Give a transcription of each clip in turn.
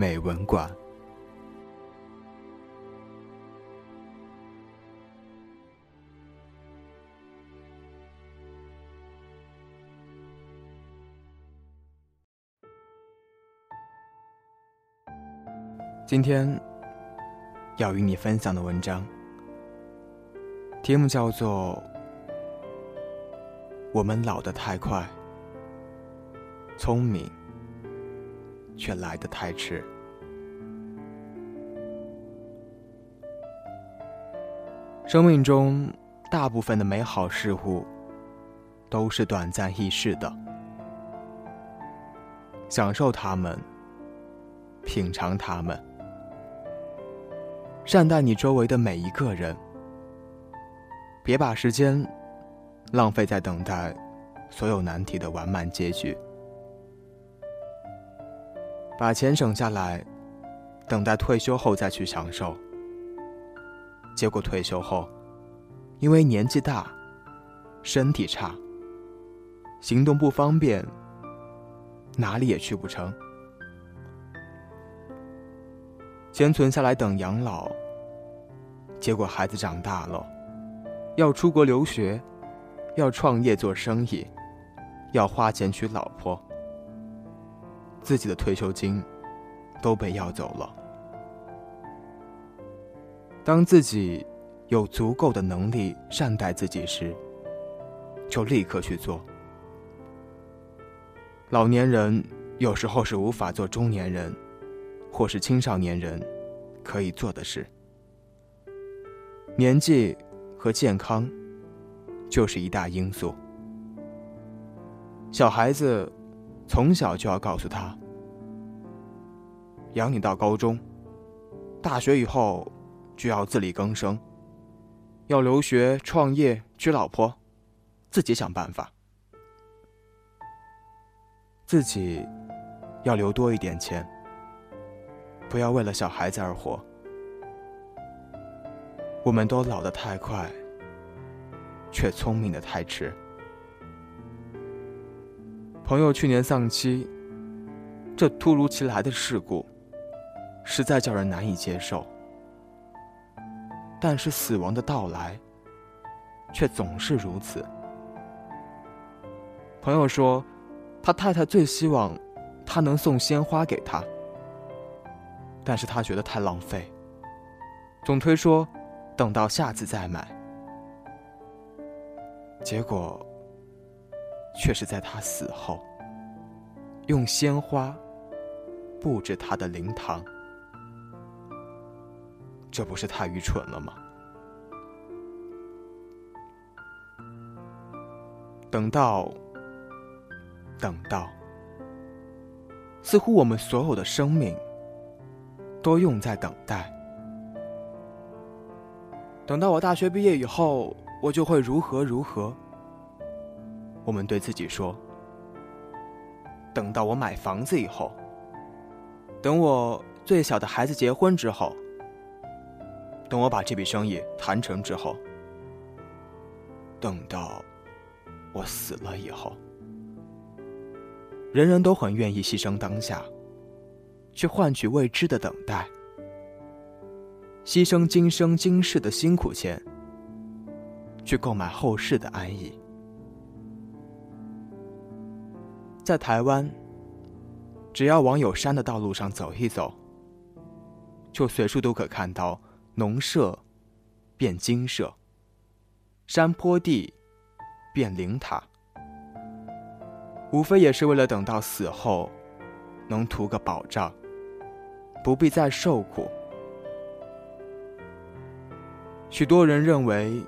美文馆》。今天要与你分享的文章，题目叫做《我们老得太快》。聪明，却来得太迟。生命中大部分的美好事物都是短暂易逝的，享受它们，品尝它们，善待你周围的每一个人，别把时间浪费在等待所有难题的完满结局。把钱省下来，等待退休后再去享受。结果退休后，因为年纪大、身体差、行动不方便，哪里也去不成。钱存下来等养老，结果孩子长大了，要出国留学，要创业做生意，要花钱娶老婆。自己的退休金都被要走了。当自己有足够的能力善待自己时，就立刻去做。老年人有时候是无法做中年人或是青少年人可以做的事。年纪和健康就是一大因素。小孩子。从小就要告诉他，养你到高中，大学以后就要自力更生，要留学、创业、娶老婆，自己想办法，自己要留多一点钱，不要为了小孩子而活。我们都老得太快，却聪明的太迟。朋友去年丧妻，这突如其来的事故，实在叫人难以接受。但是死亡的到来，却总是如此。朋友说，他太太最希望他能送鲜花给他，但是他觉得太浪费，总推说等到下次再买。结果。却是在他死后，用鲜花布置他的灵堂，这不是太愚蠢了吗？等到，等到，似乎我们所有的生命都用在等待。等到我大学毕业以后，我就会如何如何。我们对自己说：“等到我买房子以后，等我最小的孩子结婚之后，等我把这笔生意谈成之后，等到我死了以后。”人人都很愿意牺牲当下，去换取未知的等待，牺牲今生今世的辛苦钱，去购买后世的安逸。在台湾，只要往有山的道路上走一走，就随处都可看到农舍变精舍，山坡地变灵塔，无非也是为了等到死后能图个保障，不必再受苦。许多人认为，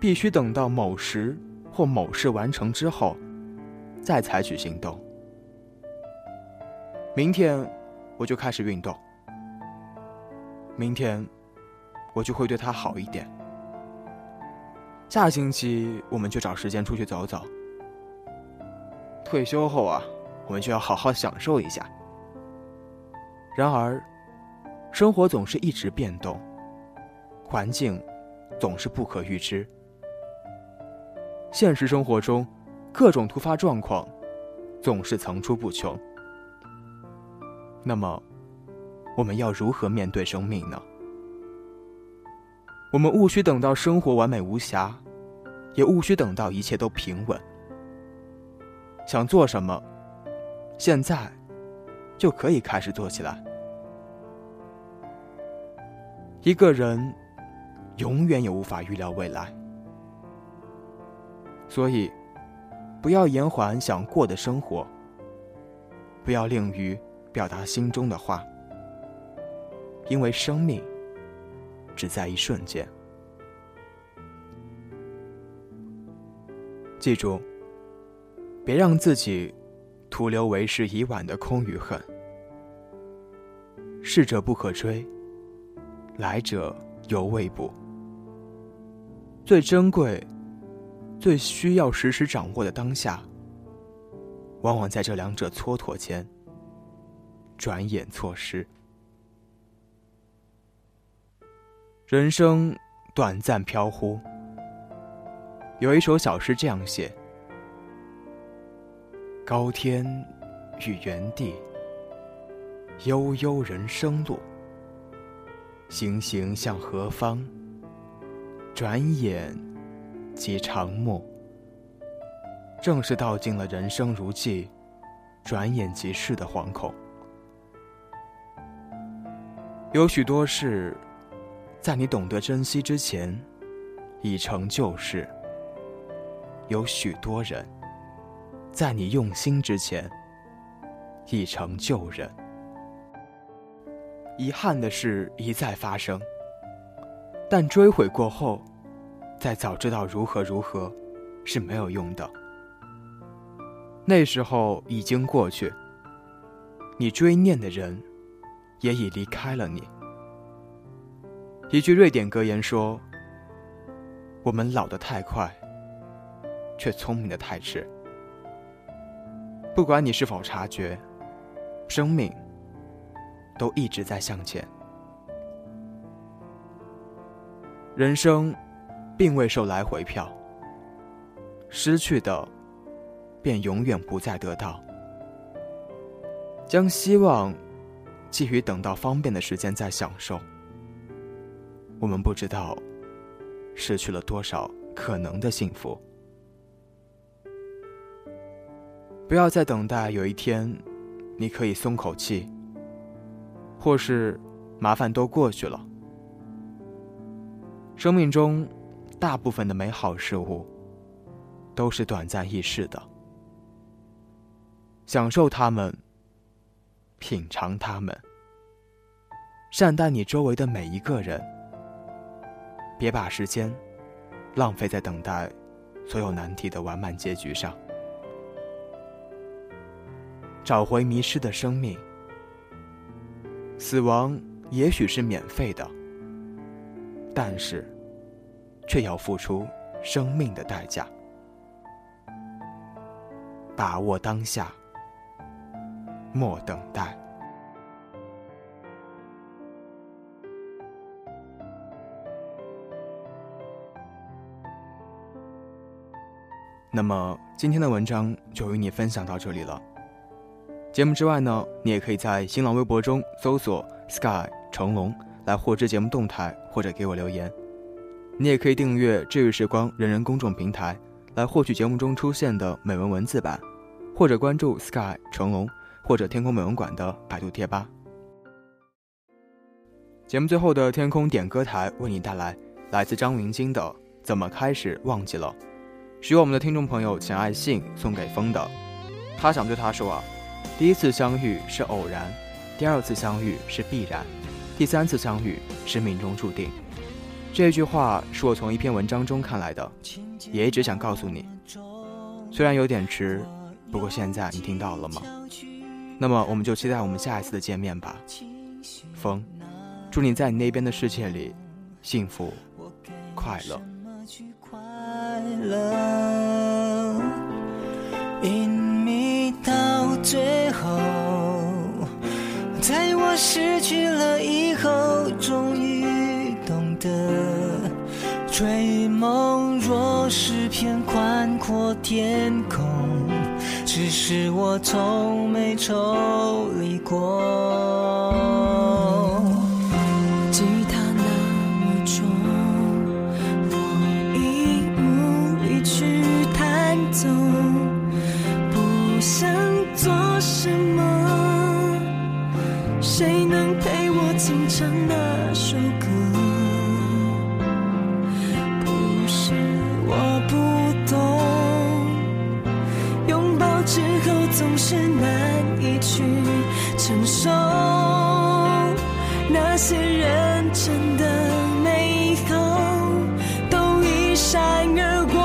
必须等到某时或某事完成之后。再采取行动。明天，我就开始运动。明天，我就会对他好一点。下星期我们就找时间出去走走。退休后啊，我们就要好好享受一下。然而，生活总是一直变动，环境总是不可预知。现实生活中，各种突发状况总是层出不穷。那么，我们要如何面对生命呢？我们无需等到生活完美无瑕，也无需等到一切都平稳。想做什么，现在就可以开始做起来。一个人永远也无法预料未来，所以不要延缓想过的生活，不要吝于表达心中的话，因为生命只在一瞬间。记住，别让自己徒留为时已晚的空与恨。逝者不可追，来者犹未卜。最珍贵、最需要时时掌握的当下，往往在这两者蹉跎间，转眼错失。人生短暂飘忽。有一首小诗这样写：“高天与原地，悠悠人生路。行行向何方？转眼及长暮。”正是道尽了人生如寄，转眼即逝的惶恐。有许多事，在你懂得珍惜之前，已成旧事。有许多人，在你用心之前，已成旧人。遗憾的事一再发生，但追悔过后，再早知道如何如何，是没有用的。那时候已经过去，你追念的人，也已离开了你。一句瑞典格言说：“我们老得太快。”却聪明的太迟。不管你是否察觉，生命都一直在向前。人生并未收来回票，失去的便永远不再得到。将希望寄予等到方便的时间再享受，我们不知道失去了多少可能的幸福。不要再等待有一天，你可以松口气，或是麻烦都过去了。生命中大部分的美好事物都是短暂易逝的，享受它们，品尝它们，善待你周围的每一个人，别把时间浪费在等待所有难题的完满结局上。找回迷失的生命。死亡也许是免费的，但是，却要付出生命的代价。把握当下，莫等待。那么，今天的文章就与你分享到这里了。节目之外呢，你也可以在新浪微博中搜索 “sky 成龙”来获知节目动态或者给我留言。你也可以订阅“治愈时光”人人公众平台来获取节目中出现的美文文字版，或者关注 “sky 成龙”或者“天空美文馆”的百度贴吧。节目最后的天空点歌台为你带来来自张云京的《怎么开始忘记了》，是由我们的听众朋友钱爱信送给风的，他想对他说啊。第一次相遇是偶然，第二次相遇是必然，第三次相遇是命中注定。这句话是我从一篇文章中看来的，也一直想告诉你。虽然有点迟，不过现在你听到了吗？那么，我们就期待我们下一次的见面吧。风，祝你在你那边的世界里幸福快乐。隐秘到最后，在我失去了以后，终于，追梦若是片宽阔天空，只是我从没抽离过。总是难以去承受，那些认真的美好都一闪而过。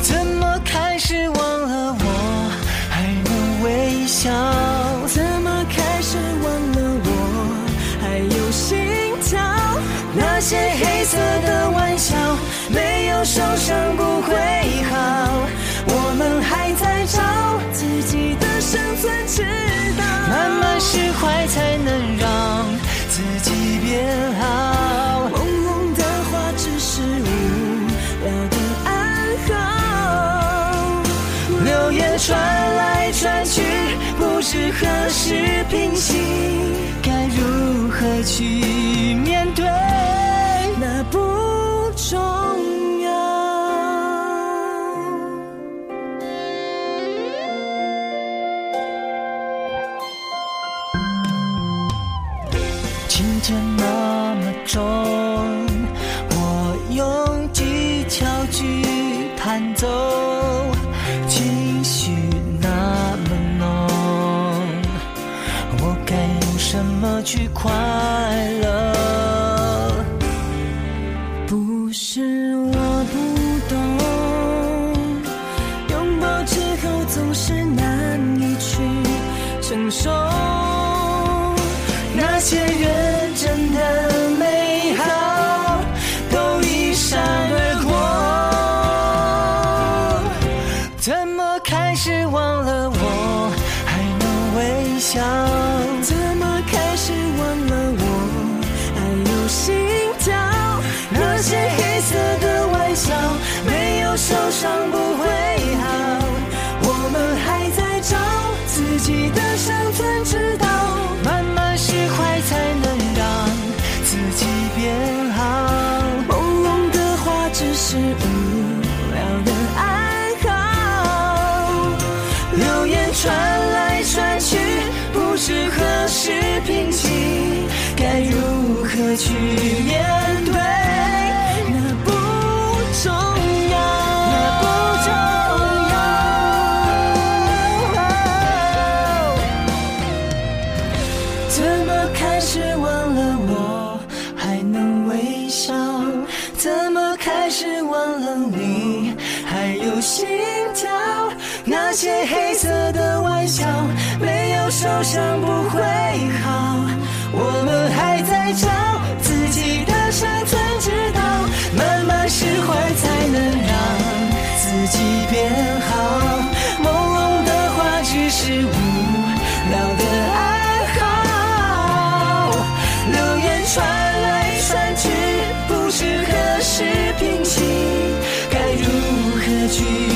怎么开始忘了我，还能微笑？怎么开始忘了我，还有心跳？那些黑色的玩笑，没有受伤不会好。们还在找自己的生存之道。慢慢释怀，才能让自己变好。朦胧的话，只是无聊的暗号。流言传来传去，不知何时平息，该如何去用什么去快乐？传来传去，不知何时平息，该如何去面对，那不重要，那不重要。怎么开始忘了我还能微笑？怎么开始忘了你还有心跳？那些黑色，受伤不会好，我们还在找自己的生存之道，慢慢释怀才能让自己变好。朦胧的话只是无聊的爱好，流言传来传去，不知何时平息，该如何去？